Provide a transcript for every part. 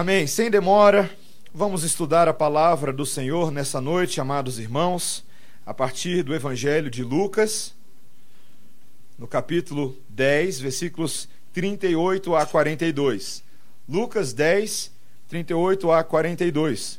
Amém. Sem demora, vamos estudar a palavra do Senhor nessa noite, amados irmãos, a partir do Evangelho de Lucas, no capítulo 10, versículos 38 a 42. Lucas 10, 38 a 42.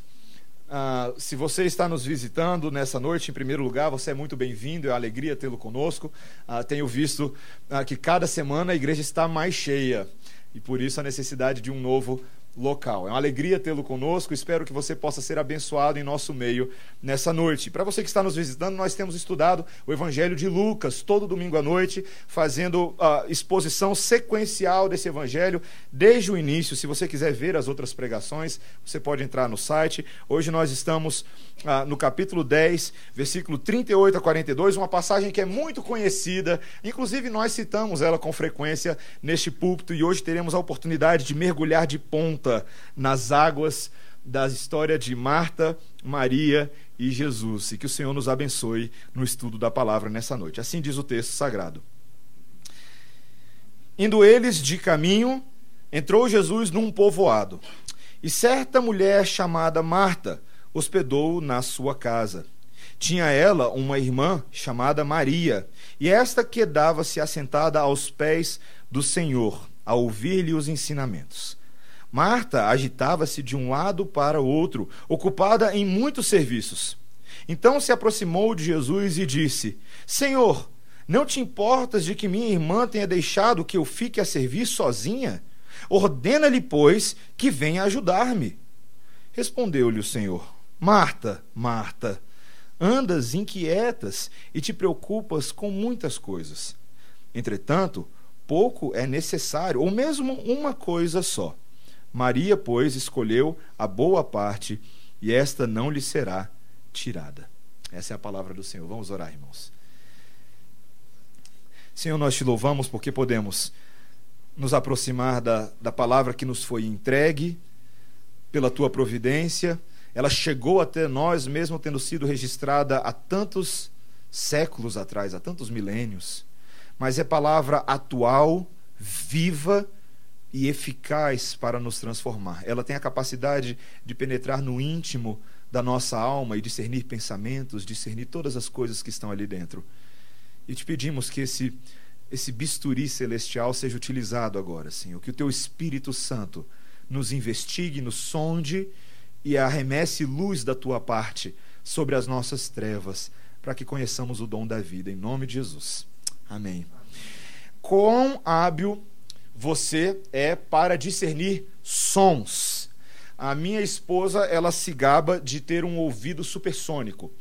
Ah, se você está nos visitando nessa noite, em primeiro lugar, você é muito bem-vindo, é uma alegria tê-lo conosco. Ah, tenho visto ah, que cada semana a igreja está mais cheia e por isso a necessidade de um novo local. É uma alegria tê-lo conosco. Espero que você possa ser abençoado em nosso meio nessa noite. Para você que está nos visitando, nós temos estudado o Evangelho de Lucas todo domingo à noite, fazendo a exposição sequencial desse Evangelho desde o início. Se você quiser ver as outras pregações, você pode entrar no site. Hoje nós estamos ah, no capítulo 10, versículo 38 a 42, uma passagem que é muito conhecida. Inclusive, nós citamos ela com frequência neste púlpito e hoje teremos a oportunidade de mergulhar de ponta nas águas da história de Marta, Maria e Jesus. E que o Senhor nos abençoe no estudo da palavra nessa noite. Assim diz o texto sagrado. Indo eles de caminho, entrou Jesus num povoado. E certa mulher chamada Marta hospedou na sua casa. Tinha ela uma irmã chamada Maria, e esta quedava-se assentada aos pés do Senhor, a ouvir-lhe os ensinamentos. Marta agitava-se de um lado para o outro, ocupada em muitos serviços. Então se aproximou de Jesus e disse: Senhor, não te importas de que minha irmã tenha deixado que eu fique a servir sozinha? Ordena-lhe, pois, que venha ajudar-me. Respondeu-lhe o Senhor: Marta, Marta, andas inquietas e te preocupas com muitas coisas. Entretanto, pouco é necessário, ou mesmo uma coisa só. Maria, pois, escolheu a boa parte, e esta não lhe será tirada. Essa é a palavra do Senhor. Vamos orar, irmãos. Senhor, nós te louvamos porque podemos nos aproximar da, da palavra que nos foi entregue pela tua providência ela chegou até nós, mesmo tendo sido registrada há tantos séculos atrás, há tantos milênios. Mas é palavra atual, viva e eficaz para nos transformar. Ela tem a capacidade de penetrar no íntimo da nossa alma e discernir pensamentos, discernir todas as coisas que estão ali dentro. E te pedimos que esse esse bisturi celestial seja utilizado agora, Senhor, que o teu Espírito Santo nos investigue, nos sonde e arremesse luz da tua parte sobre as nossas trevas, para que conheçamos o dom da vida, em nome de Jesus. Amém. Quão hábil você é para discernir sons. A minha esposa, ela se gaba de ter um ouvido supersônico.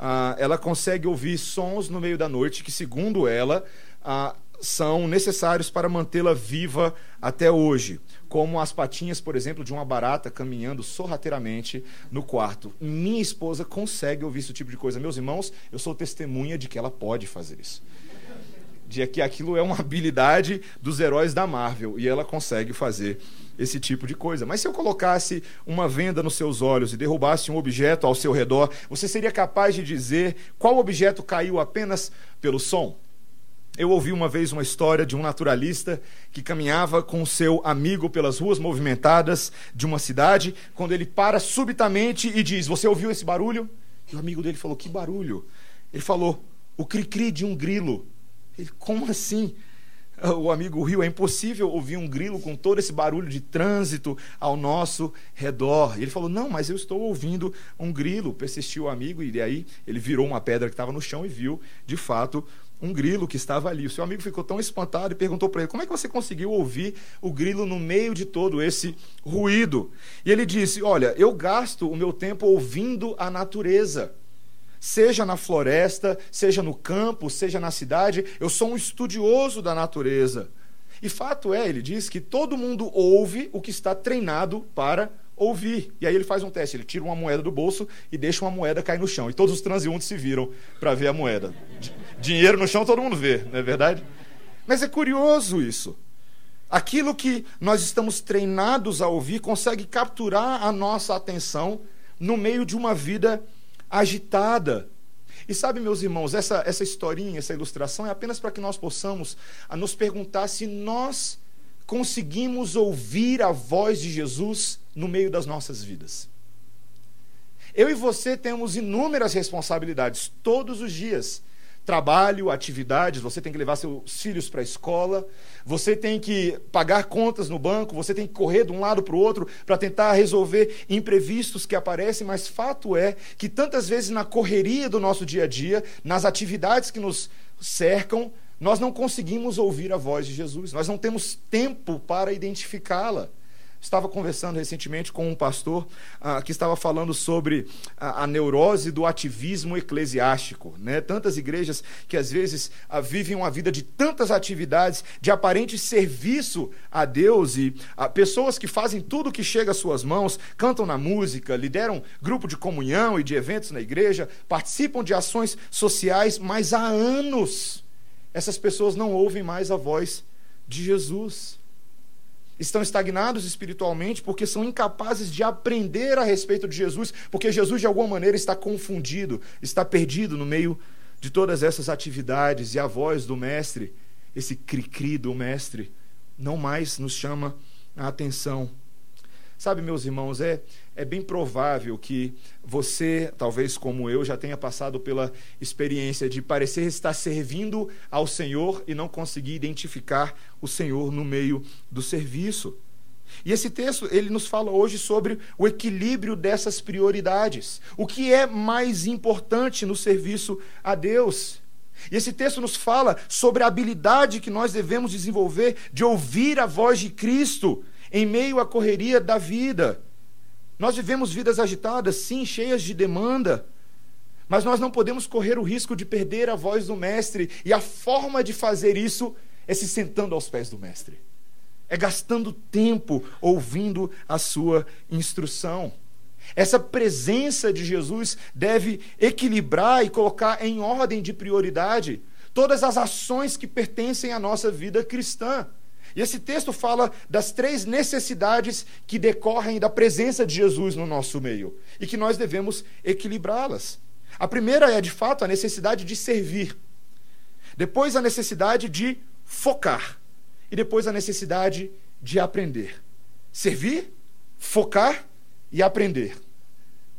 Ah, ela consegue ouvir sons no meio da noite que, segundo ela, ah, são necessários para mantê-la viva até hoje como as patinhas, por exemplo, de uma barata caminhando sorrateiramente no quarto. Minha esposa consegue ouvir esse tipo de coisa. Meus irmãos, eu sou testemunha de que ela pode fazer isso. De que aquilo é uma habilidade dos heróis da Marvel e ela consegue fazer esse tipo de coisa. Mas se eu colocasse uma venda nos seus olhos e derrubasse um objeto ao seu redor, você seria capaz de dizer qual objeto caiu apenas pelo som? Eu ouvi uma vez uma história de um naturalista que caminhava com seu amigo pelas ruas movimentadas de uma cidade, quando ele para subitamente e diz: Você ouviu esse barulho? E o amigo dele falou: Que barulho? Ele falou: O cri-cri de um grilo. Ele, como assim? O amigo riu: É impossível ouvir um grilo com todo esse barulho de trânsito ao nosso redor. E ele falou: Não, mas eu estou ouvindo um grilo. Persistiu o amigo, e aí ele virou uma pedra que estava no chão e viu, de fato, um grilo que estava ali. O seu amigo ficou tão espantado e perguntou para ele: Como é que você conseguiu ouvir o grilo no meio de todo esse ruído? E ele disse: Olha, eu gasto o meu tempo ouvindo a natureza. Seja na floresta, seja no campo, seja na cidade, eu sou um estudioso da natureza. E fato é, ele diz que todo mundo ouve o que está treinado para ouvir. E aí ele faz um teste, ele tira uma moeda do bolso e deixa uma moeda cair no chão. E todos os transeuntes se viram para ver a moeda. Dinheiro no chão todo mundo vê, não é verdade? Mas é curioso isso. Aquilo que nós estamos treinados a ouvir consegue capturar a nossa atenção no meio de uma vida agitada. E sabe, meus irmãos, essa, essa historinha, essa ilustração é apenas para que nós possamos nos perguntar se nós conseguimos ouvir a voz de Jesus no meio das nossas vidas. Eu e você temos inúmeras responsabilidades todos os dias trabalho, atividades, você tem que levar seus filhos para a escola, você tem que pagar contas no banco, você tem que correr de um lado para o outro para tentar resolver imprevistos que aparecem, mas fato é que tantas vezes na correria do nosso dia a dia, nas atividades que nos cercam, nós não conseguimos ouvir a voz de Jesus, nós não temos tempo para identificá-la. Estava conversando recentemente com um pastor ah, que estava falando sobre a, a, neurose do ativismo eclesiástico. Né? Tantas igrejas que às vezes ah, vivem uma vida de tantas atividades, de aparente serviço a Deus, e ah, pessoas que fazem tudo que chega às suas mãos, cantam na música, lideram grupo de comunhão e de eventos na igreja, participam de ações sociais, mas há anos essas pessoas não ouvem mais a voz de Jesus estão estagnados espiritualmente porque são incapazes de aprender a respeito de Jesus, porque Jesus de alguma maneira está confundido, está perdido no meio de todas essas atividades e a voz do mestre, esse cri-cri do mestre, não mais nos chama a atenção. Sabe, meus irmãos, é, é bem provável que você, talvez como eu, já tenha passado pela experiência de parecer estar servindo ao Senhor e não conseguir identificar o Senhor no meio do serviço. E esse texto, ele nos fala hoje sobre o equilíbrio dessas prioridades. O que é mais importante no serviço a Deus? E esse texto nos fala sobre a habilidade que nós devemos desenvolver de ouvir a voz de Cristo em meio à correria da vida. Nós vivemos vidas agitadas, sim, cheias de demanda, mas nós não podemos correr o risco de perder a voz do Mestre, e a forma de fazer isso é se sentando aos pés do Mestre, é gastando tempo ouvindo a sua instrução. Essa presença de Jesus deve equilibrar e colocar em ordem de prioridade todas as ações que pertencem à nossa vida cristã. E esse texto fala das três necessidades que decorrem da presença de Jesus no nosso meio e que nós devemos equilibrá-las. A primeira é, de fato, a necessidade de servir. Depois, a necessidade de focar. E depois, a necessidade de aprender. Servir, focar e aprender.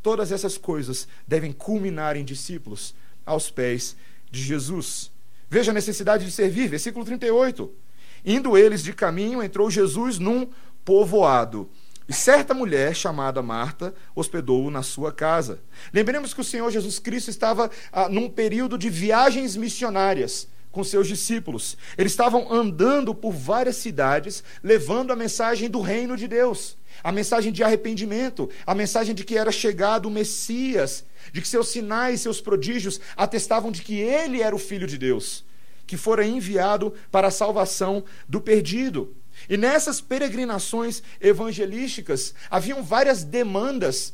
Todas essas coisas devem culminar em discípulos aos pés de Jesus. Veja a necessidade de servir, versículo 38. Indo eles de caminho, entrou Jesus num povoado. E certa mulher, chamada Marta, hospedou-o na sua casa. Lembremos que o Senhor Jesus Cristo estava ah, num período de viagens missionárias com seus discípulos. Eles estavam andando por várias cidades, levando a mensagem do reino de Deus, a mensagem de arrependimento, a mensagem de que era chegado o Messias, de que seus sinais, seus prodígios atestavam de que ele era o Filho de Deus que fora enviado para a salvação do perdido. E nessas peregrinações evangelísticas haviam várias demandas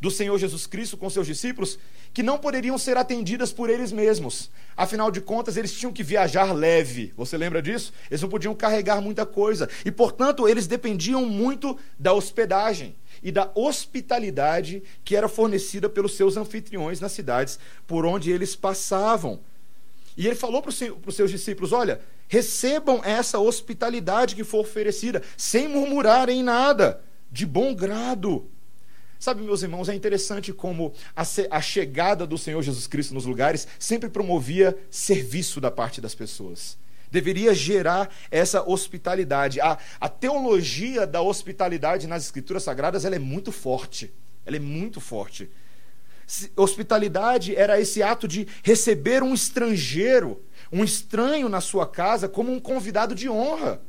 do Senhor Jesus Cristo com seus discípulos que não poderiam ser atendidas por eles mesmos. Afinal de contas, eles tinham que viajar leve. Você lembra disso? Eles não podiam carregar muita coisa. E, portanto, eles dependiam muito da hospedagem e da hospitalidade que era fornecida pelos seus anfitriões nas cidades por onde eles passavam. E ele falou para os seus discípulos: olha, recebam essa hospitalidade que for oferecida, sem murmurarem nada, de bom grado. Sabe, meus irmãos, é interessante como a, a, chegada do Senhor Jesus Cristo nos lugares sempre promovia serviço da parte das pessoas. Deveria gerar essa hospitalidade. A, a teologia da hospitalidade nas Escrituras Sagradas ela é muito forte. Ela é muito forte. Hospitalidade era esse ato de receber um estrangeiro, um estranho na sua casa, como um convidado de honra.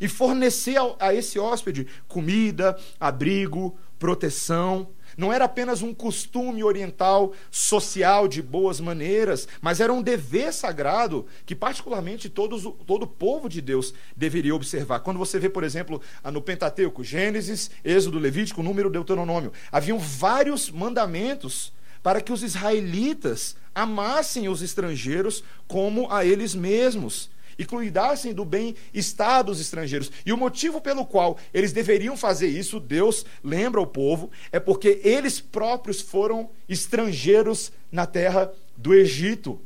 E fornecer a esse hóspede comida, abrigo, proteção. Não era apenas um costume oriental social de boas maneiras, mas era um dever sagrado que, particularmente, todos, todo o povo de Deus deveria observar. Quando você vê, por exemplo, no Pentateuco, Gênesis, Êxodo, Levítico, Número, Deuteronômio, haviam vários mandamentos para que os israelitas amassem os estrangeiros como a eles mesmos e cuidassem do bem-estar dos estrangeiros. E o motivo pelo qual eles deveriam fazer isso, Deus lembra o povo, é porque eles próprios foram estrangeiros na terra do Egito.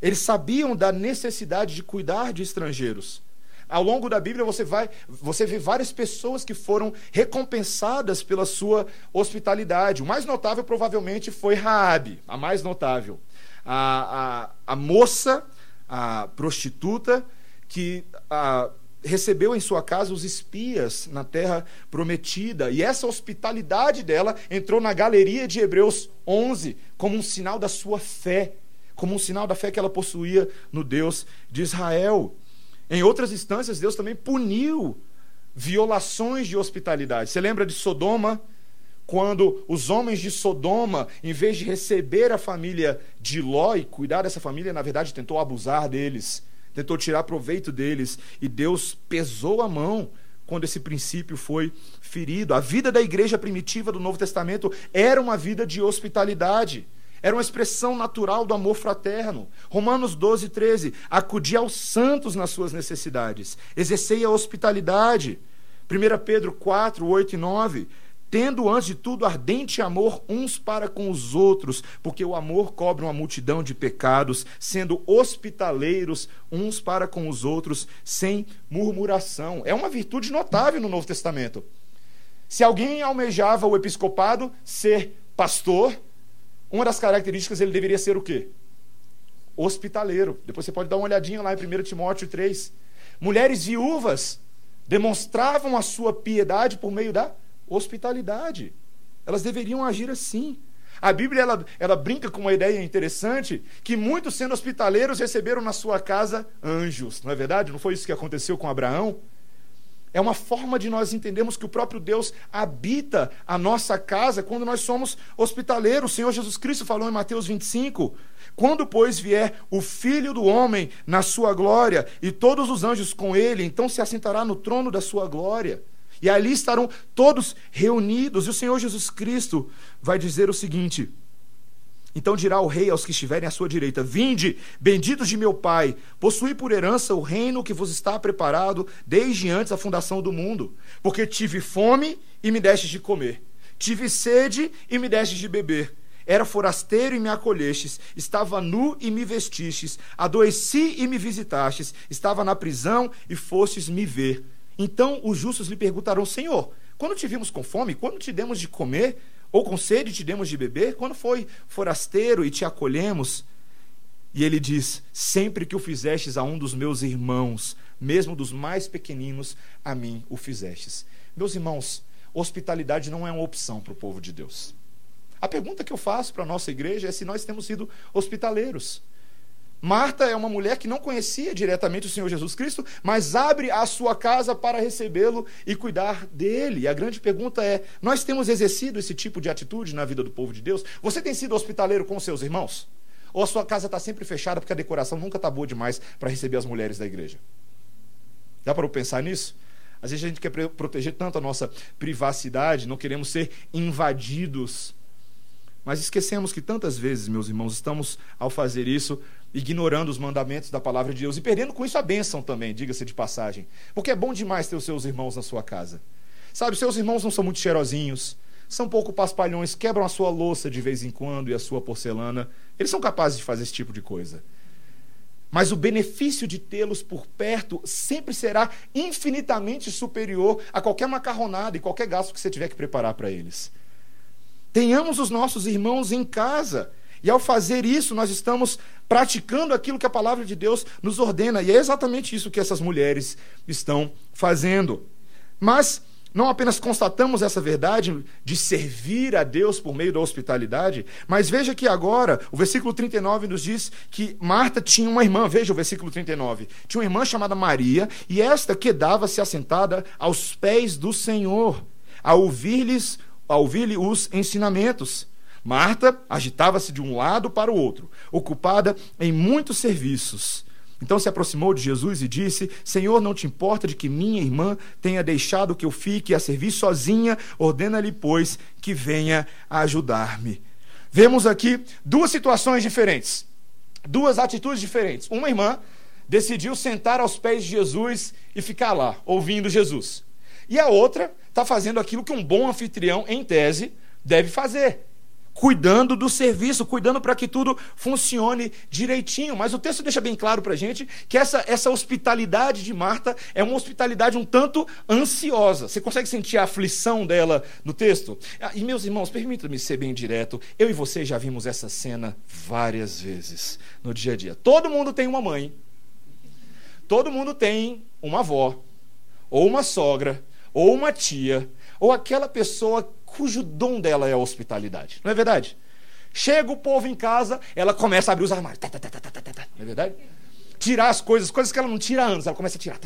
Eles sabiam da necessidade de cuidar de estrangeiros. Ao longo da Bíblia você vai, você vê várias pessoas que foram recompensadas pela sua hospitalidade. O mais notável provavelmente foi Raabe, a mais notável, a, a, a moça, a prostituta que a, recebeu em sua casa os espias na terra prometida. E essa hospitalidade dela entrou na galeria de Hebreus 11 como um sinal da sua fé, como um sinal da fé que ela possuía no Deus de Israel. Em outras instâncias, Deus também puniu violações de hospitalidade. Você lembra de Sodoma? Quando os homens de Sodoma, em vez de receber a família de Ló e cuidar dessa família, na verdade tentou abusar deles tentou tirar proveito deles, e Deus pesou a mão quando esse princípio foi ferido. A vida da igreja primitiva do Novo Testamento era uma vida de hospitalidade. Era uma expressão natural do amor fraterno. Romanos 12, 13. Acudi aos santos nas suas necessidades. Exercei a hospitalidade. 1 Pedro 4, 8 e 9 tendo antes de tudo ardente amor uns para com os outros, porque o amor cobre uma multidão de pecados, sendo hospitaleiros uns para com os outros, sem murmuração. É uma virtude notável no Novo Testamento. Se alguém almejava o episcopado, ser pastor, uma das características ele deveria ser o quê? Hospitaleiro. Depois você pode dar uma olhadinha lá em 1 Timóteo 3. Mulheres viúvas demonstravam a sua piedade por meio da hospitalidade. Elas deveriam agir assim. A Bíblia ela, ela brinca com uma ideia interessante que muitos sendo hospitaleiros receberam na sua casa anjos, não é verdade? Não foi isso que aconteceu com Abraão? É uma forma de nós entendermos que o próprio Deus habita a nossa casa quando nós somos hospitaleiros. O Senhor Jesus Cristo falou em Mateus 25: Quando, pois, vier o Filho do Homem na sua glória e todos os anjos com ele, então se assentará no trono da sua glória. E ali estarão todos reunidos. E o Senhor Jesus Cristo vai dizer o seguinte: então dirá o rei aos que estiverem à sua direita: Vinde, benditos de meu Pai, possui por herança o reino que vos está preparado desde antes da fundação do mundo. Porque tive fome e me destes de comer, tive sede e me destes de beber. Era forasteiro e me acolhestes, estava nu e me vestistes, adoeci e me visitastes, estava na prisão e fostes me ver. Então os justos lhe perguntarão: Senhor, quando te vimos com fome, quando te demos de comer, ou com sede te demos de beber, quando foi forasteiro e te acolhemos? E ele diz: Sempre que o fizestes a um dos meus irmãos, mesmo dos mais pequeninos, a mim o fizestes. Meus irmãos, hospitalidade não é uma opção para o povo de Deus. A pergunta que eu faço para a nossa igreja é se nós temos sido hospitaleiros. Marta é uma mulher que não conhecia diretamente o Senhor Jesus Cristo, mas abre a sua casa para recebê-lo e cuidar dele. E a grande pergunta é: nós temos exercido esse tipo de atitude na vida do povo de Deus? Você tem sido hospitaleiro com seus irmãos? Ou a sua casa está sempre fechada porque a decoração nunca está boa demais para receber as mulheres da igreja? Dá para pensar nisso? Às vezes a gente quer proteger tanto a nossa privacidade, não queremos ser invadidos. Mas esquecemos que tantas vezes, meus irmãos, estamos, ao fazer isso, ignorando os mandamentos da palavra de Deus e perdendo com isso a bênção também, diga-se de passagem. Porque é bom demais ter os seus irmãos na sua casa. Sabe, seus irmãos não são muito cheirosinhos, são pouco paspalhões, quebram a sua louça de vez em quando e a sua porcelana. Eles são capazes de fazer esse tipo de coisa. Mas o benefício de tê-los por perto sempre será infinitamente superior a qualquer macarronada e qualquer gasto que você tiver que preparar para eles. Tenhamos os nossos irmãos em casa. E ao fazer isso, nós estamos praticando aquilo que a palavra de Deus nos ordena. E é exatamente isso que essas mulheres estão fazendo. Mas não apenas constatamos essa verdade de servir a Deus por meio da hospitalidade, mas veja que agora o versículo 39 nos diz que Marta tinha uma irmã, veja o versículo 39. Tinha uma irmã chamada Maria, e esta quedava-se assentada aos pés do Senhor, a ouvir-lhes, a ouvir-lhe os ensinamentos. Marta agitava-se de um lado para o outro, ocupada em muitos serviços. Então se aproximou de Jesus e disse: Senhor, não te importa de que minha irmã tenha deixado que eu fique a servir sozinha? Ordena-lhe, pois, que venha ajudar-me. Vemos aqui duas situações diferentes, duas atitudes diferentes. Uma irmã decidiu sentar aos pés de Jesus e ficar lá, ouvindo Jesus. E a outra está fazendo aquilo que um bom anfitrião, em tese, deve fazer cuidando do serviço, cuidando para que tudo funcione direitinho. Mas o texto deixa bem claro para a gente que essa, essa hospitalidade de Marta é uma hospitalidade um tanto ansiosa. Você consegue sentir a aflição dela no texto? Ah, e meus irmãos, permita-me ser bem direto, eu e você já vimos essa cena várias vezes no dia a dia. Todo mundo tem uma mãe, todo mundo tem uma avó, ou uma sogra, ou uma tia, ou aquela pessoa cujo dom dela é a hospitalidade. Não é verdade? Chega o povo em casa, ela começa a abrir os armários. Tá, tá, tá, não é verdade? Tirar as coisas, coisas que ela não tira antes, ela começa a tirar.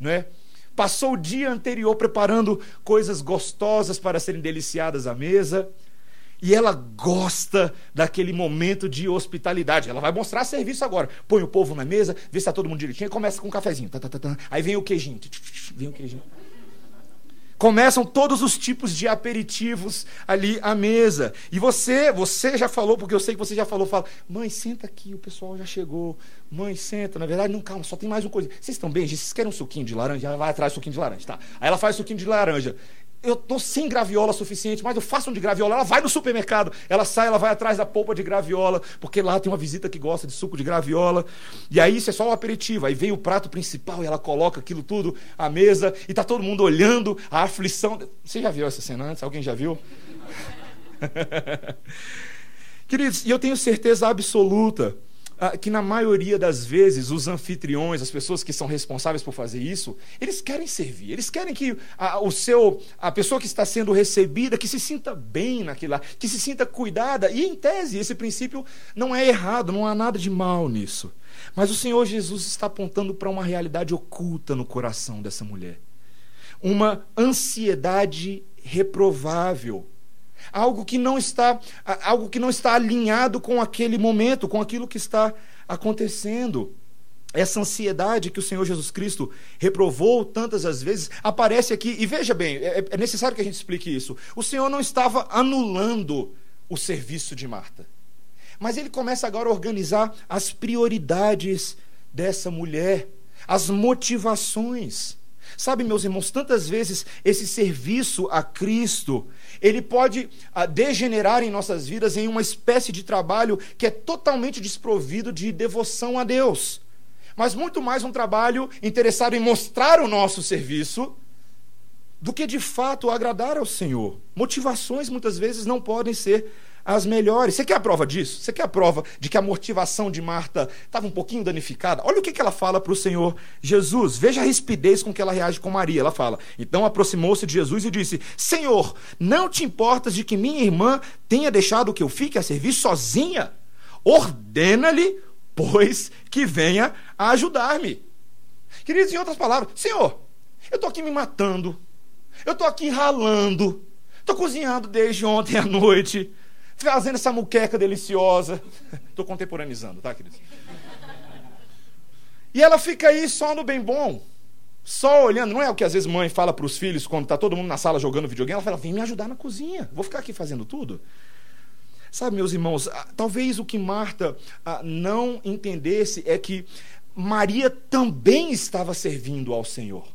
Não é? Passou o dia anterior preparando coisas gostosas para serem deliciadas à mesa. E ela gosta daquele momento de hospitalidade. Ela vai mostrar serviço agora. Põe o povo na mesa, vê se está todo mundo direitinho, começa com um cafezinho. Aí vem o queijinho. Vem o queijinho. Começam todos os tipos de aperitivos ali à mesa. E você, você já falou, porque eu sei que você já falou, fala, mãe, senta aqui, o pessoal já chegou. Mãe, senta. Na verdade, não, calma, só tem mais uma coisa. Vocês estão bem? Vocês querem um suquinho de laranja? Ela vai atrás do suquinho de laranja, tá? Aí ela faz suquinho de laranja eu estou sem graviola suficiente, mas eu faço um de graviola. Ela vai no supermercado, ela sai, ela vai atrás da polpa de graviola, porque lá tem uma visita que gosta de suco de graviola. E aí isso é só o aperitivo. Aí vem o prato principal e ela coloca aquilo tudo à mesa e está todo mundo olhando a aflição. Você já viu essa cena antes? Alguém já viu? Queridos, e eu tenho certeza absoluta que na maioria das vezes os anfitriões, as pessoas que são responsáveis por fazer isso, eles querem servir, eles querem que a, o seu, a pessoa que está sendo recebida, que se sinta bem naquilo lá, que se sinta cuidada. E em tese, esse princípio não é errado, não há nada de mal nisso. Mas o Senhor Jesus está apontando para uma realidade oculta no coração dessa mulher. Uma ansiedade reprovável algo que não está algo que não está alinhado com aquele momento, com aquilo que está acontecendo. Essa ansiedade que o Senhor Jesus Cristo reprovou tantas as vezes aparece aqui. E veja bem, é, é necessário que a gente explique isso. O Senhor não estava anulando o serviço de Marta. Mas ele começa agora a organizar as prioridades dessa mulher, as motivações. Sabe, meus irmãos, tantas vezes esse serviço a Cristo, ele pode ah, degenerar em nossas vidas em uma espécie de trabalho que é totalmente desprovido de devoção a Deus. Mas muito mais um trabalho interessado em mostrar o nosso serviço do que de fato agradar ao Senhor. Motivações muitas vezes não podem ser as melhores. Você quer a prova disso? Você quer a prova de que a motivação de Marta estava um pouquinho danificada? Olha o que, que ela fala para o Senhor Jesus. Veja a rispidez com que ela reage com Maria. Ela fala: Então aproximou-se de Jesus e disse: Senhor, não te importas de que minha irmã tenha deixado que eu fique a servir sozinha? Ordena-lhe, pois, que venha a ajudar-me. Queridos, em outras palavras, Senhor, eu estou aqui me matando, eu estou aqui ralando, estou cozinhando desde ontem à noite fazendo essa muqueca deliciosa. Estou contemporaneizando, tá, queridos? E ela fica aí só no bem bom. Só olhando, não é o que às vezes mãe fala para os filhos quando está todo mundo na sala jogando videogame, ela fala: vem me ajudar na cozinha, vou ficar aqui fazendo tudo. Sabe, meus irmãos, talvez o que Marta não entendesse é que Maria também estava servindo ao Senhor.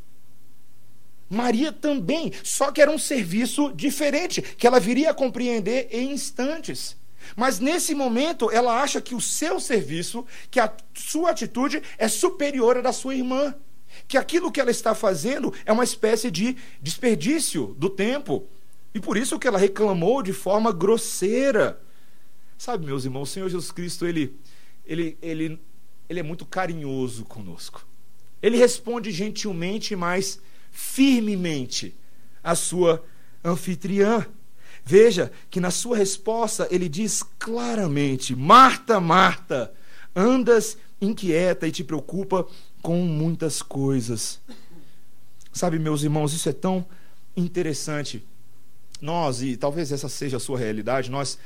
Maria também, só que era um serviço diferente, que ela viria a compreender em instantes. Mas nesse momento, ela acha que o seu serviço, que a sua atitude é superior à da sua irmã. Que aquilo que ela está fazendo é uma espécie de desperdício do tempo. E por isso que ela reclamou de forma grosseira. Sabe, meus irmãos, o Senhor Jesus Cristo, ele, ele, ele, ele é muito carinhoso conosco. Ele responde gentilmente, mas firmemente a sua anfitriã. Veja que na sua resposta ele diz claramente: Marta, Marta, andas inquieta e te preocupa com muitas coisas. Sabe, meus irmãos, isso é tão interessante. Nós, e talvez essa seja a sua realidade, nós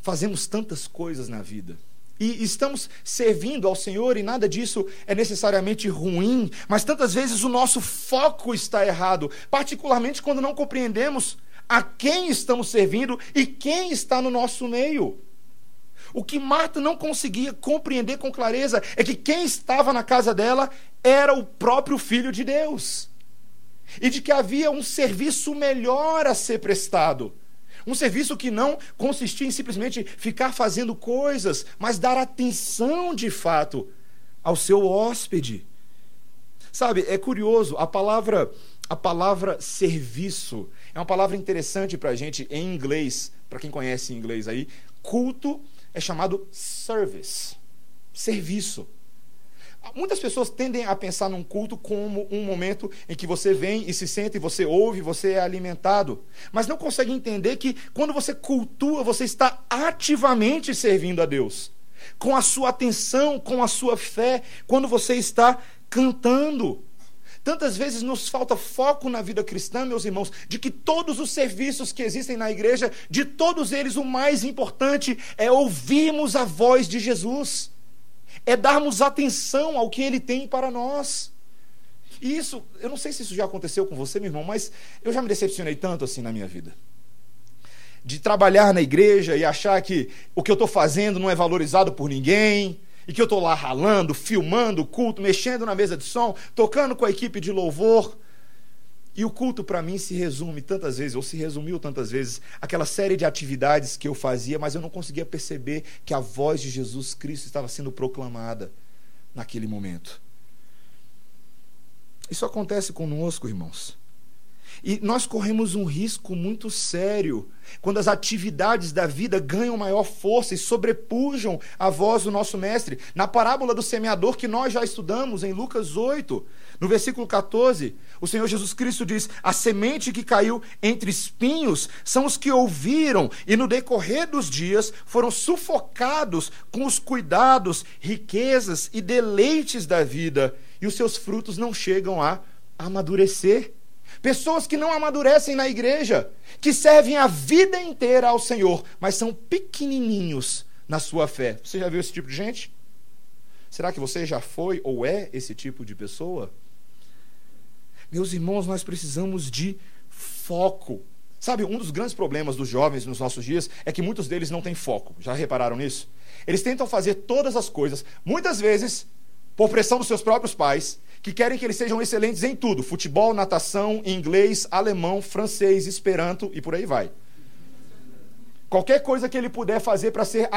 fazemos tantas coisas na vida e estamos servindo ao Senhor e nada disso é necessariamente ruim, mas tantas vezes o nosso foco está errado, particularmente quando não compreendemos a quem estamos servindo e quem está no nosso meio. O que Marta não conseguia compreender com clareza é que quem estava na casa dela era o próprio Filho de Deus. E de que havia um serviço melhor a ser prestado. Um serviço que não consistia em simplesmente ficar fazendo coisas, mas dar atenção de fato ao seu hóspede. Sabe, é curioso, a palavra a palavra serviço é uma palavra interessante para a gente em inglês, para quem conhece inglês aí. Culto é chamado service, serviço. Muitas pessoas tendem a pensar num culto como um momento em que você vem e se senta e você ouve, você é alimentado. Mas não conseguem entender que quando você cultua, você está ativamente servindo a Deus. Com a sua atenção, com a sua fé, quando você está cantando. Tantas vezes nos falta foco na vida cristã, meus irmãos, de que todos os serviços que existem na igreja, de todos eles, o mais importante é ouvirmos a voz de Jesus, é darmos atenção ao que ele tem para nós. E isso, eu não sei se isso já aconteceu com você, meu irmão, mas eu já me decepcionei tanto assim na minha vida. De trabalhar na igreja e achar que o que eu estou fazendo não é valorizado por ninguém, e que eu estou lá ralando, filmando o culto, mexendo na mesa de som, tocando com a equipe de louvor. E o culto para mim se resume tantas vezes, ou se resumiu tantas vezes, aquela série de atividades que eu fazia, mas eu não conseguia perceber que a voz de Jesus Cristo estava sendo proclamada naquele momento. Isso acontece conosco, irmãos. E nós corremos um risco muito sério quando as atividades da vida ganham maior força e sobrepujam a voz do nosso mestre. Na parábola do semeador que nós já estudamos em Lucas 8, no versículo 14, o Senhor Jesus Cristo diz: A semente que caiu entre espinhos são os que ouviram e no decorrer dos dias foram sufocados com os cuidados, riquezas e deleites da vida, e os seus frutos não chegam a amadurecer. Pessoas que não amadurecem na igreja, que servem a vida inteira ao Senhor, mas são pequenininhos na sua fé. Você já viu esse tipo de gente? Será que você já foi ou é esse tipo de pessoa? Meus irmãos, nós precisamos de foco. Sabe, um dos grandes problemas dos jovens nos nossos dias é que muitos deles não têm foco. Já repararam nisso? Eles tentam fazer todas as coisas, muitas vezes por pressão dos seus próprios pais, que querem que eles sejam excelentes em tudo: futebol, natação, inglês, alemão, francês, esperanto e por aí vai. Qualquer coisa que ele puder fazer para ser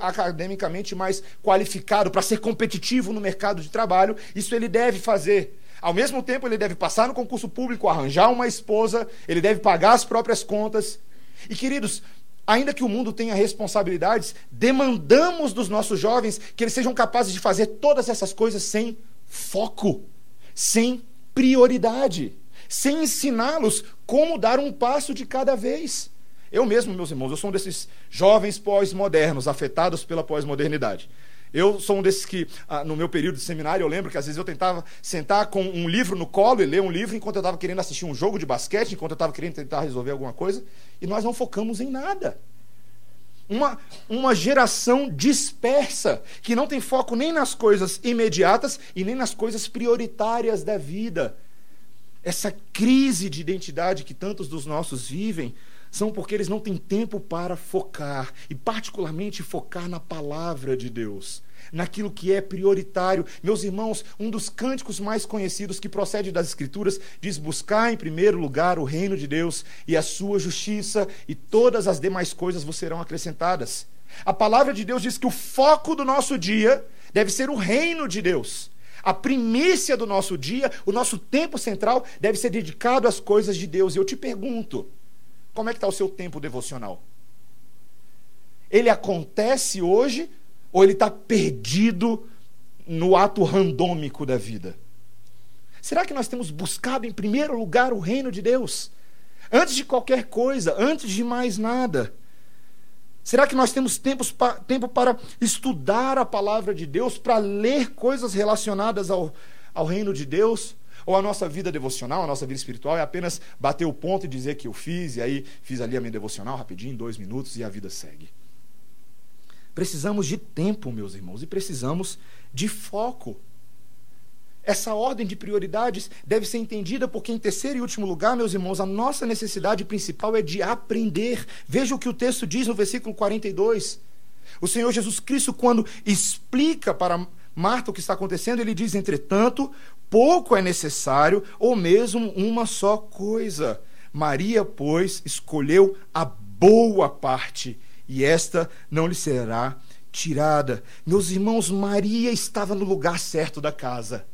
academicamente mais qualificado, para ser competitivo no mercado de trabalho, isso ele deve fazer. Ao mesmo tempo, ele deve passar no concurso público, arranjar uma esposa, ele deve pagar as próprias contas. E queridos, ainda que o mundo tenha responsabilidades, demandamos dos nossos jovens que eles sejam capazes de fazer todas essas coisas sem foco, sem prioridade, sem ensiná-los como dar um passo de cada vez. Eu mesmo, meus irmãos, eu sou um desses jovens pós-modernos afetados pela pós-modernidade. Eu sou um desses que, ah, no meu período de seminário, eu lembro que às vezes eu tentava sentar com um livro no colo e ler um livro enquanto eu estava querendo assistir um jogo de basquete, enquanto eu estava querendo tentar resolver alguma coisa, e nós não focamos em nada uma, uma geração dispersa, que não tem foco nem nas coisas imediatas e nem nas coisas prioritárias da vida. Essa crise de identidade que tantos dos nossos vivem são porque eles não têm tempo para focar, e particularmente focar na palavra de Deus naquilo que é prioritário. Meus irmãos, um dos cânticos mais conhecidos que procede das Escrituras diz: Buscar em primeiro lugar o reino de Deus e a sua justiça, e todas as demais coisas vos serão acrescentadas. A palavra de Deus diz que o foco do nosso dia deve ser o reino de Deus. A primícia do nosso dia, o nosso tempo central, deve ser dedicado às coisas de Deus. E eu te pergunto: como é que está o seu tempo devocional? Ele acontece hoje ou ele está perdido no ato randômico da vida? Será que nós temos buscado em primeiro lugar o reino de Deus? Antes de qualquer coisa, antes de mais nada. Será que nós temos tempos, tempo para estudar a palavra de Deus, para ler coisas relacionadas ao, ao reino de Deus? Ou a nossa vida devocional, a nossa vida espiritual é apenas bater o ponto e dizer que eu fiz, e aí fiz ali a minha devocional rapidinho, em dois minutos, e a vida segue? Precisamos de tempo, meus irmãos, e precisamos de foco. Essa ordem de prioridades deve ser entendida porque, em terceiro e último lugar, meus irmãos, a nossa necessidade principal é de aprender. Veja o que o texto diz no versículo 42. O Senhor Jesus Cristo, quando explica para Marta o que está acontecendo, ele diz: entretanto, pouco é necessário, ou mesmo uma só coisa. Maria, pois, escolheu a boa parte, e esta não lhe será tirada. Meus irmãos, Maria estava no lugar certo da casa.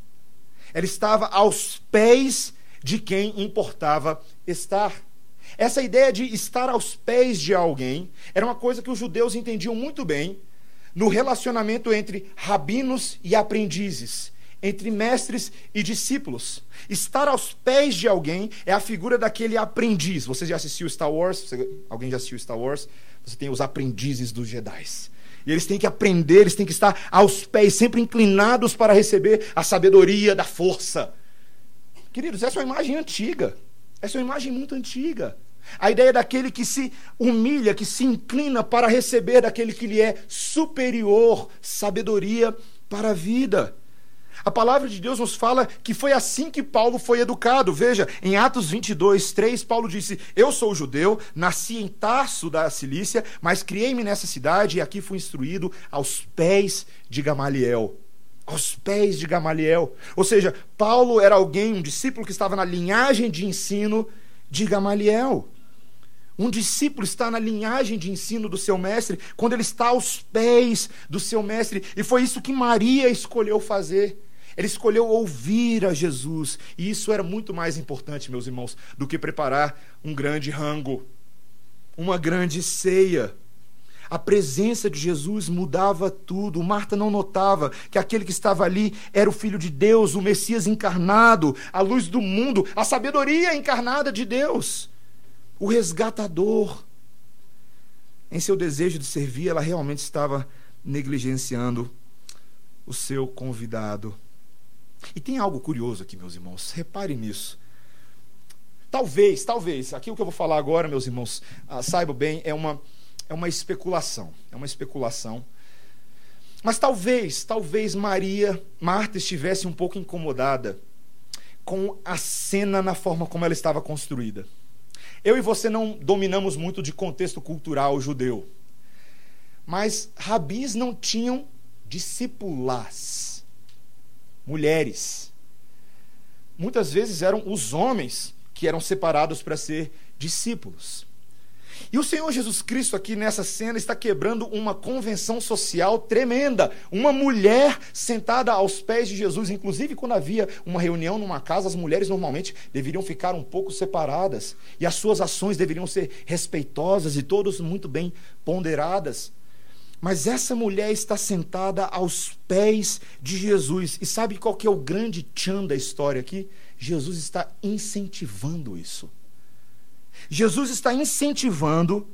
Ela estava aos pés de quem importava estar. Essa ideia de estar aos pés de alguém era uma coisa que os judeus entendiam muito bem no relacionamento entre rabinos e aprendizes, entre mestres e discípulos. Estar aos pés de alguém é a figura daquele aprendiz. Você já assistiu Star Wars? Alguém já assistiu Star Wars? Você tem os aprendizes dos Jedi. E eles têm que aprender, eles têm que estar aos pés, sempre inclinados para receber a sabedoria da força. Queridos, essa é uma imagem antiga. Essa é uma imagem muito antiga. A ideia daquele que se humilha, que se inclina para receber daquele que lhe é superior sabedoria para a vida. A palavra de Deus nos fala que foi assim que Paulo foi educado. Veja, em Atos 22, 3, Paulo disse: Eu sou judeu, nasci em Tarso da Cilícia, mas criei-me nessa cidade e aqui fui instruído aos pés de Gamaliel. Aos pés de Gamaliel. Ou seja, Paulo era alguém, um discípulo que estava na linhagem de ensino de Gamaliel. Um discípulo está na linhagem de ensino do seu mestre quando ele está aos pés do seu mestre. E foi isso que Maria escolheu fazer. Ele escolheu ouvir a Jesus. E isso era muito mais importante, meus irmãos, do que preparar um grande rango, uma grande ceia. A presença de Jesus mudava tudo. Marta não notava que aquele que estava ali era o Filho de Deus, o Messias encarnado, a luz do mundo, a sabedoria encarnada de Deus, o resgatador. Em seu desejo de servir, ela realmente estava negligenciando o seu convidado. E tem algo curioso aqui, meus irmãos, reparem nisso. Talvez, talvez, aqui o que eu vou falar agora, meus irmãos, ah, saibam bem, é uma, é uma especulação. É uma especulação. Mas talvez, talvez Maria, Marta estivesse um pouco incomodada com a cena na forma como ela estava construída. Eu e você não dominamos muito de contexto cultural judeu. Mas rabis não tinham discípulas mulheres. Muitas vezes eram os homens que eram separados para ser discípulos. E o Senhor Jesus Cristo, aqui nessa cena, está quebrando uma convenção social tremenda. Uma mulher sentada aos pés de Jesus, inclusive quando havia uma reunião numa casa, as mulheres normalmente deveriam ficar um pouco separadas. E as suas ações deveriam ser respeitosas e todas muito bem ponderadas. Mas essa mulher está sentada aos pés de Jesus. E sabe qual que é o grande tchan da história aqui? Jesus está incentivando isso. Jesus está incentivando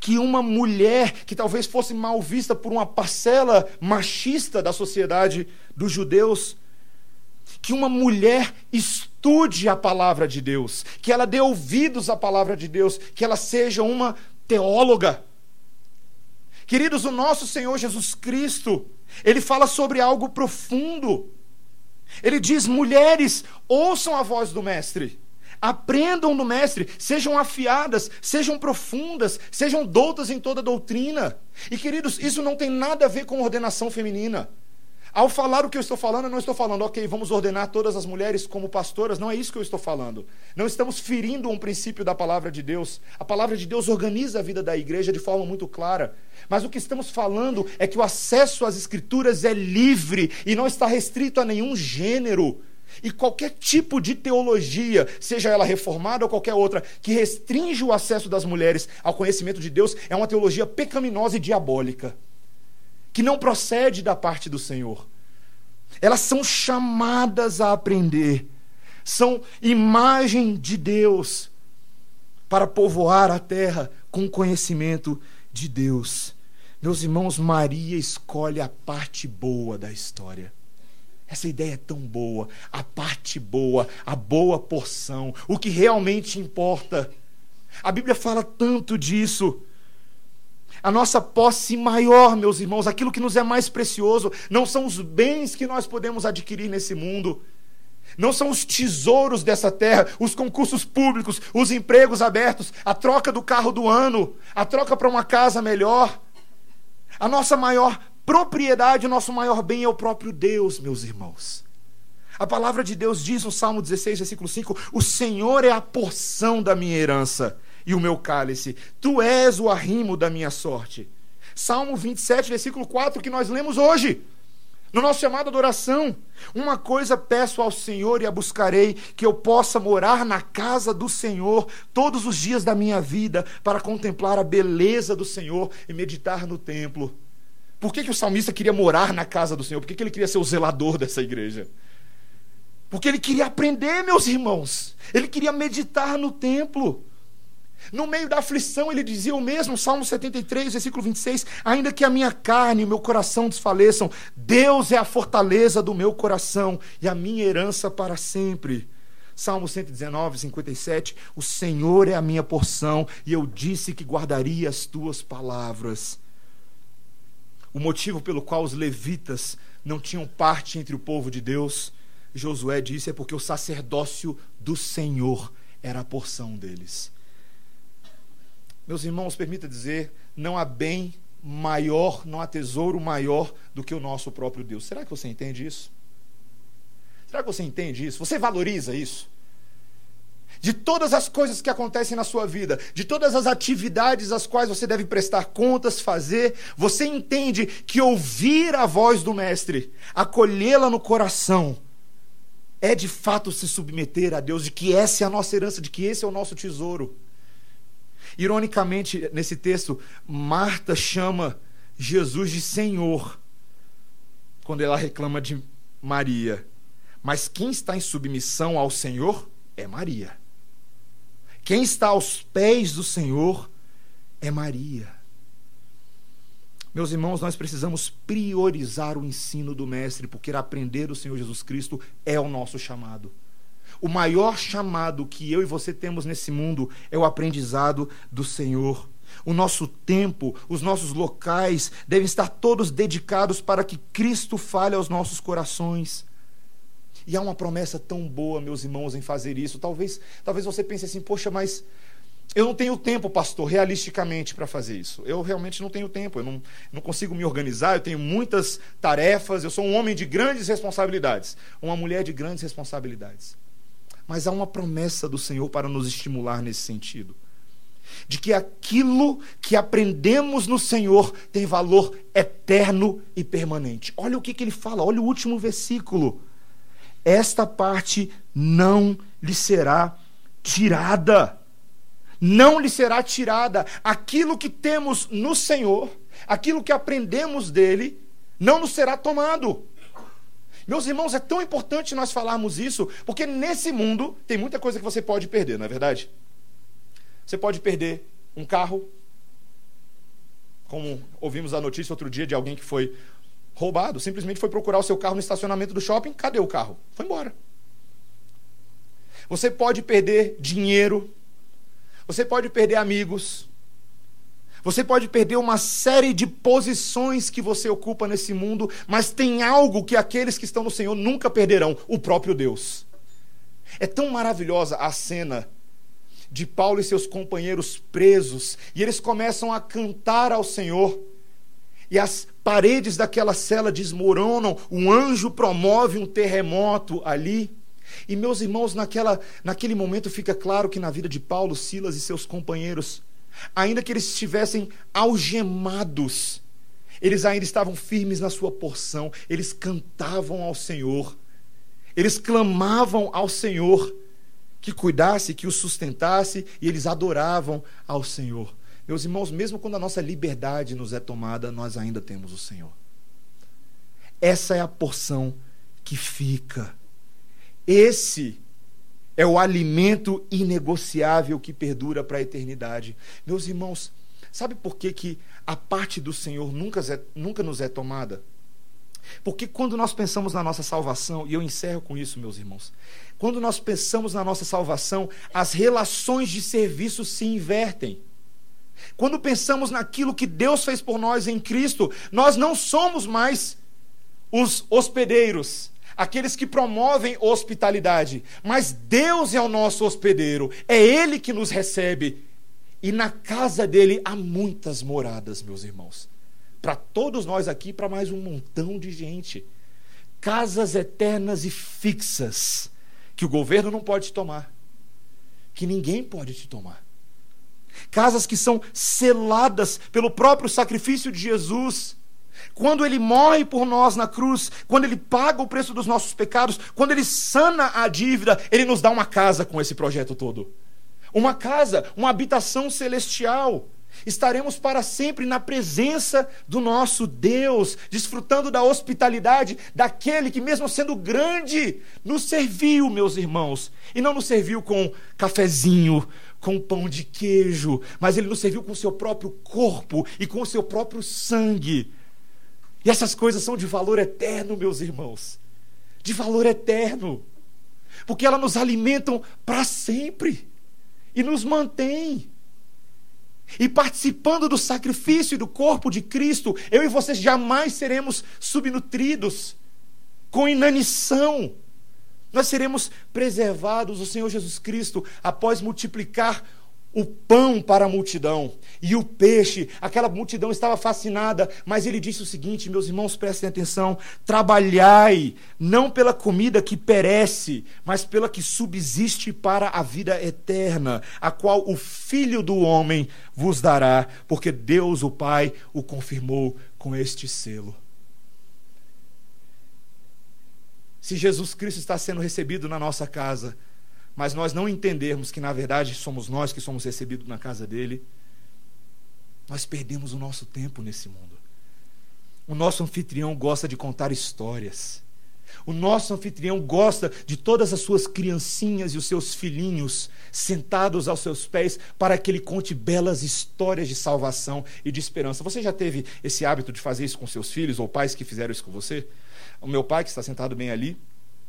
que uma mulher que talvez fosse mal vista por uma parcela machista da sociedade dos judeus, que uma mulher estude a palavra de Deus, que ela dê ouvidos à palavra de Deus, que ela seja uma teóloga, Queridos, o nosso Senhor Jesus Cristo, ele fala sobre algo profundo. Ele diz: mulheres, ouçam a voz do Mestre. Aprendam do Mestre, sejam afiadas, sejam profundas, sejam doutas em toda doutrina. E queridos, isso não tem nada a ver com ordenação feminina. Ao falar o que eu estou falando, eu não estou falando, ok, vamos ordenar todas as mulheres como pastoras. Não é isso que eu estou falando. Não estamos ferindo um princípio da palavra de Deus. A palavra de Deus organiza a vida da igreja de forma muito clara. Mas o que estamos falando é que o acesso às escrituras é livre e não está restrito a nenhum gênero. E qualquer tipo de teologia, seja ela reformada ou qualquer outra, que restringe o acesso das mulheres ao conhecimento de Deus, é uma teologia pecaminosa e diabólica que não procede da parte do Senhor. Elas são chamadas a aprender, são imagem de Deus para povoar a terra com conhecimento de Deus. Meus irmãos, Maria escolhe a parte boa da história. Essa ideia é tão boa, a parte boa, a boa porção, o que realmente importa. A Bíblia fala tanto disso. A nossa posse maior, meus irmãos, aquilo que nos é mais precioso, não são os bens que nós podemos adquirir nesse mundo, não são os tesouros dessa terra, os concursos públicos, os empregos abertos, a troca do carro do ano, a troca para uma casa melhor. A nossa maior propriedade, o nosso maior bem é o próprio Deus, meus irmãos. A palavra de Deus diz no Salmo 16, versículo 5: O Senhor é a porção da minha herança e o meu cálice. Tu és o arrimo da minha sorte. Salmo 27, versículo 4, que nós lemos hoje. No nosso chamado de oração, uma coisa peço ao Senhor e a buscarei, que eu possa morar na casa do Senhor todos os dias da minha vida, para contemplar a beleza do Senhor e meditar no templo. Por que, que o salmista queria morar na casa do Senhor? Por que, que ele queria ser o zelador dessa igreja? Porque ele queria aprender, meus irmãos. Ele queria meditar no templo. No meio da aflição, ele dizia o mesmo, Salmo 73, versículo 26, ainda que a minha carne e o meu coração desfaleçam, Deus é a fortaleza do meu coração e a minha herança para sempre. Salmo 119, 57, o Senhor é a minha porção e eu disse que guardaria as tuas palavras. O motivo pelo qual os levitas não tinham parte entre o povo de Deus, Josué disse, é porque o sacerdócio do Senhor era a porção deles. Meus irmãos, permita dizer, não há bem maior, não há tesouro maior do que o nosso próprio Deus. Será que você entende isso? Será que você entende isso? Você valoriza isso? De todas as coisas que acontecem na sua vida, de todas as atividades às quais você deve prestar contas, fazer, você entende que ouvir a voz do Mestre, acolhê-la no coração, é de fato se submeter a Deus, de que essa é a nossa herança, de que esse é o nosso tesouro. Ironicamente, nesse texto, Marta chama Jesus de Senhor quando ela reclama de Maria. Mas quem está em submissão ao Senhor é Maria. Quem está aos pés do Senhor é Maria. Meus irmãos, nós precisamos priorizar o ensino do Mestre, porque aprender o Senhor Jesus Cristo é o nosso chamado. O maior chamado que eu e você temos nesse mundo é o aprendizado do Senhor. O nosso tempo, os nossos locais devem estar todos dedicados para que Cristo fale aos nossos corações. E há uma promessa tão boa, meus irmãos, em fazer isso. Talvez, talvez você pense assim: poxa, mas eu não tenho tempo, pastor, realisticamente, para fazer isso. Eu realmente não tenho tempo, eu não, não consigo me organizar, eu tenho muitas tarefas, eu sou um homem de grandes responsabilidades, uma mulher de grandes responsabilidades. Mas há uma promessa do Senhor para nos estimular nesse sentido. De que aquilo que aprendemos no Senhor tem valor eterno e permanente. Olha o que, que ele fala, olha o último versículo. Esta parte não lhe será tirada. Não lhe será tirada. Aquilo que temos no Senhor, aquilo que aprendemos dele, não nos será tomado. Meus irmãos, é tão importante nós falarmos isso, porque nesse mundo tem muita coisa que você pode perder, não é verdade? Você pode perder um carro, como ouvimos a notícia outro dia de alguém que foi roubado, simplesmente foi procurar o seu carro no estacionamento do shopping, cadê o carro? Foi embora. Você pode perder dinheiro, você pode perder amigos, você pode perder uma série de posições que você ocupa nesse mundo, mas tem algo que aqueles que estão no Senhor nunca perderão: o próprio Deus. É tão maravilhosa a cena de Paulo e seus companheiros presos, e eles começam a cantar ao Senhor, e as paredes daquela cela desmoronam, um anjo promove um terremoto ali. E meus irmãos, naquela, naquele momento fica claro que na vida de Paulo, Silas e seus companheiros, ainda que eles estivessem algemados, eles ainda estavam firmes na sua porção, eles cantavam ao Senhor, eles clamavam ao Senhor que cuidasse, que os sustentasse, e eles adoravam ao Senhor. Meus irmãos, mesmo quando a nossa liberdade nos é tomada, nós ainda temos o Senhor. Essa é a porção que fica. Esse é o alimento inegociável que perdura para a eternidade. Meus irmãos, sabe por que, que a parte do Senhor nunca, é, nunca nos é tomada? Porque quando nós pensamos na nossa salvação, e eu encerro com isso, meus irmãos, quando nós pensamos na nossa salvação, as relações de serviço se invertem. Quando pensamos naquilo que Deus fez por nós em Cristo, nós não somos mais os hospedeiros, aqueles que promovem hospitalidade. Mas Deus é o nosso hospedeiro, é Ele que nos recebe. E na casa dele há muitas moradas, meus irmãos. Para todos nós aqui, para mais um montão de gente. Casas eternas e fixas, que o governo não pode tomar, que ninguém pode te tomar. casas que são seladas pelo próprio sacrifício de Jesus. Quando ele morre por nós na cruz, quando ele paga o preço dos nossos pecados, quando ele sana a dívida, ele nos dá uma casa com esse projeto todo. Uma casa, uma habitação celestial. Estaremos para sempre na presença do nosso Deus, desfrutando da hospitalidade daquele que, mesmo sendo grande, nos serviu, meus irmãos. E não nos serviu com cafezinho, com pão de queijo, mas ele nos serviu com o seu próprio corpo e com o seu próprio sangue. E essas coisas são de valor eterno, meus irmãos. De valor eterno. Porque elas nos alimentam para sempre e nos mantêm. E participando do sacrifício e do corpo de Cristo, eu e vocês jamais seremos subnutridos com inanição. Nós seremos preservados. O Senhor Jesus Cristo, após multiplicar o pão para a multidão e o peixe. Aquela multidão estava fascinada, mas ele disse o seguinte: meus irmãos, prestem atenção: trabalhai não pela comida que perece, mas pela que subsiste para a vida eterna, a qual o Filho do Homem vos dará, porque Deus, o Pai, o confirmou com este selo. Se Jesus Cristo está sendo recebido na nossa casa, mas nós não entendermos que na verdade somos nós que somos recebidos na casa dele, nós perdemos o nosso tempo nesse mundo. O nosso anfitrião gosta de contar histórias. O nosso anfitrião gosta de todas as suas criancinhas e os seus filhinhos sentados aos seus pés para que ele conte belas histórias de salvação e de esperança. Você já teve esse hábito de fazer isso com seus filhos ou pais que fizeram isso com você? O meu pai, que está sentado bem ali,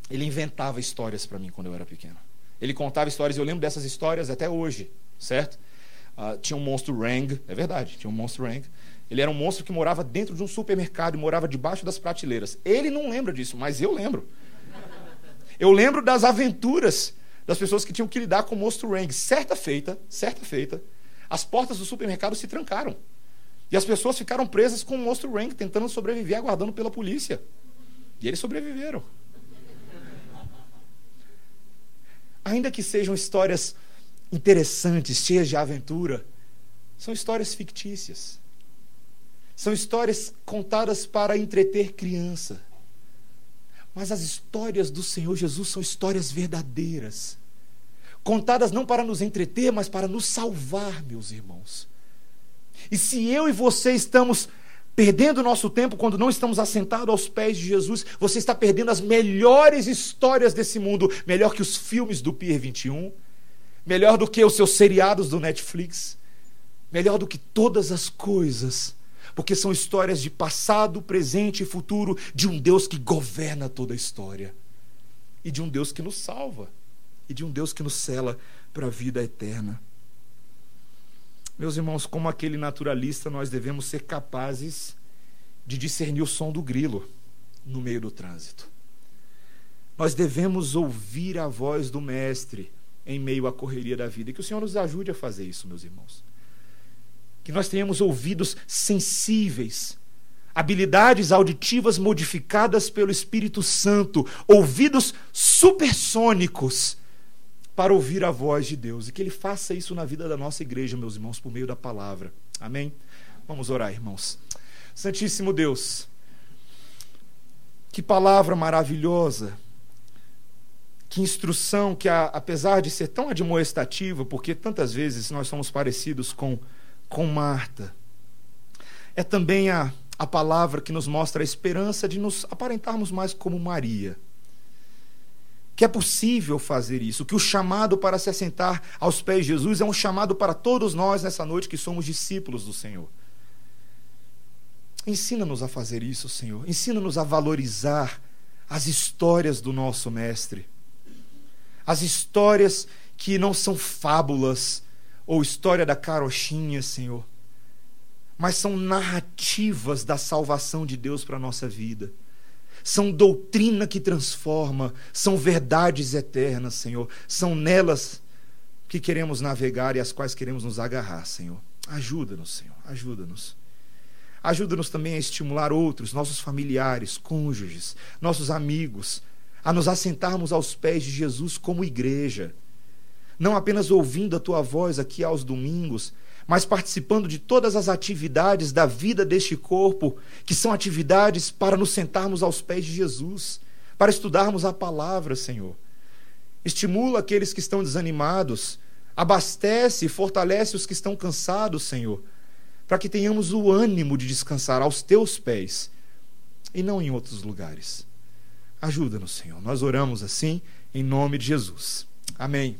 ele inventava histórias para mim quando eu era pequeno. Ele contava histórias, eu lembro dessas histórias até hoje, certo? Uh, tinha um monstro Rang, é verdade, tinha um monstro Rang. Ele era um monstro que morava dentro de um supermercado e morava debaixo das prateleiras. Ele não lembra disso, mas eu lembro. Eu lembro das aventuras das pessoas que tinham que lidar com o monstro Rang. Certa feita, certa feita, as portas do supermercado se trancaram. E as pessoas ficaram presas com o monstro Rang, tentando sobreviver, aguardando pela polícia. E eles sobreviveram. Ainda que sejam histórias interessantes, cheias de aventura, são histórias fictícias. São histórias contadas para entreter criança. Mas as histórias do Senhor Jesus são histórias verdadeiras. Contadas não para nos entreter, mas para nos salvar, meus irmãos. E se eu e você estamos perdendo nosso tempo quando não estamos assentados aos pés de Jesus, você está perdendo as melhores histórias desse mundo, melhor que os filmes do Pier 21, melhor do que os seus seriados do Netflix, melhor do que todas as coisas, porque são histórias de passado, presente e futuro de um Deus que governa toda a história. E de um Deus que nos salva. E de um Deus que nos cela para a vida eterna. Meus irmãos, como aquele naturalista, nós devemos ser capazes de discernir o som do grilo no meio do trânsito. Nós devemos ouvir a voz do Mestre em meio à correria da vida. E que o Senhor nos ajude a fazer isso, meus irmãos. Que nós tenhamos ouvidos sensíveis, habilidades auditivas modificadas pelo Espírito Santo, ouvidos supersônicos para ouvir a voz de Deus e que Ele faça isso na vida da nossa igreja, meus irmãos, por meio da palavra. Amém? Vamos orar, irmãos. Santíssimo Deus, que palavra maravilhosa, que instrução que, apesar de ser tão admoestativa, porque tantas vezes nós somos parecidos com, com Marta, é também a, a palavra que nos mostra a esperança de nos aparentarmos mais como Maria que é possível fazer isso, que o chamado para se assentar aos pés de Jesus é um chamado para todos nós nessa noite que somos discípulos do Senhor. Ensina-nos a fazer isso, Senhor. Ensina-nos a valorizar as histórias do nosso Mestre. As histórias que não são fábulas ou história da carochinha, Senhor, mas são narrativas da salvação de Deus para a nossa vida são doutrina que transforma, são verdades eternas, Senhor. São nelas que queremos navegar e às quais queremos nos agarrar, Senhor. Ajuda-nos, Senhor, ajuda-nos. Ajuda-nos também a estimular outros, nossos familiares, cônjuges, nossos amigos, a nos assentarmos aos pés de Jesus como igreja. não apenas ouvindo a tua voz aqui aos domingos, mas participando de todas as atividades da vida deste corpo, que são atividades para nos sentarmos aos pés de Jesus, para estudarmos a palavra, Senhor. Estimula aqueles que estão desanimados, abastece e fortalece os que estão cansados, Senhor, para que tenhamos o ânimo de descansar aos teus pés e não em outros lugares. Ajuda-nos, Senhor. Nós oramos assim em nome de Jesus. Amém.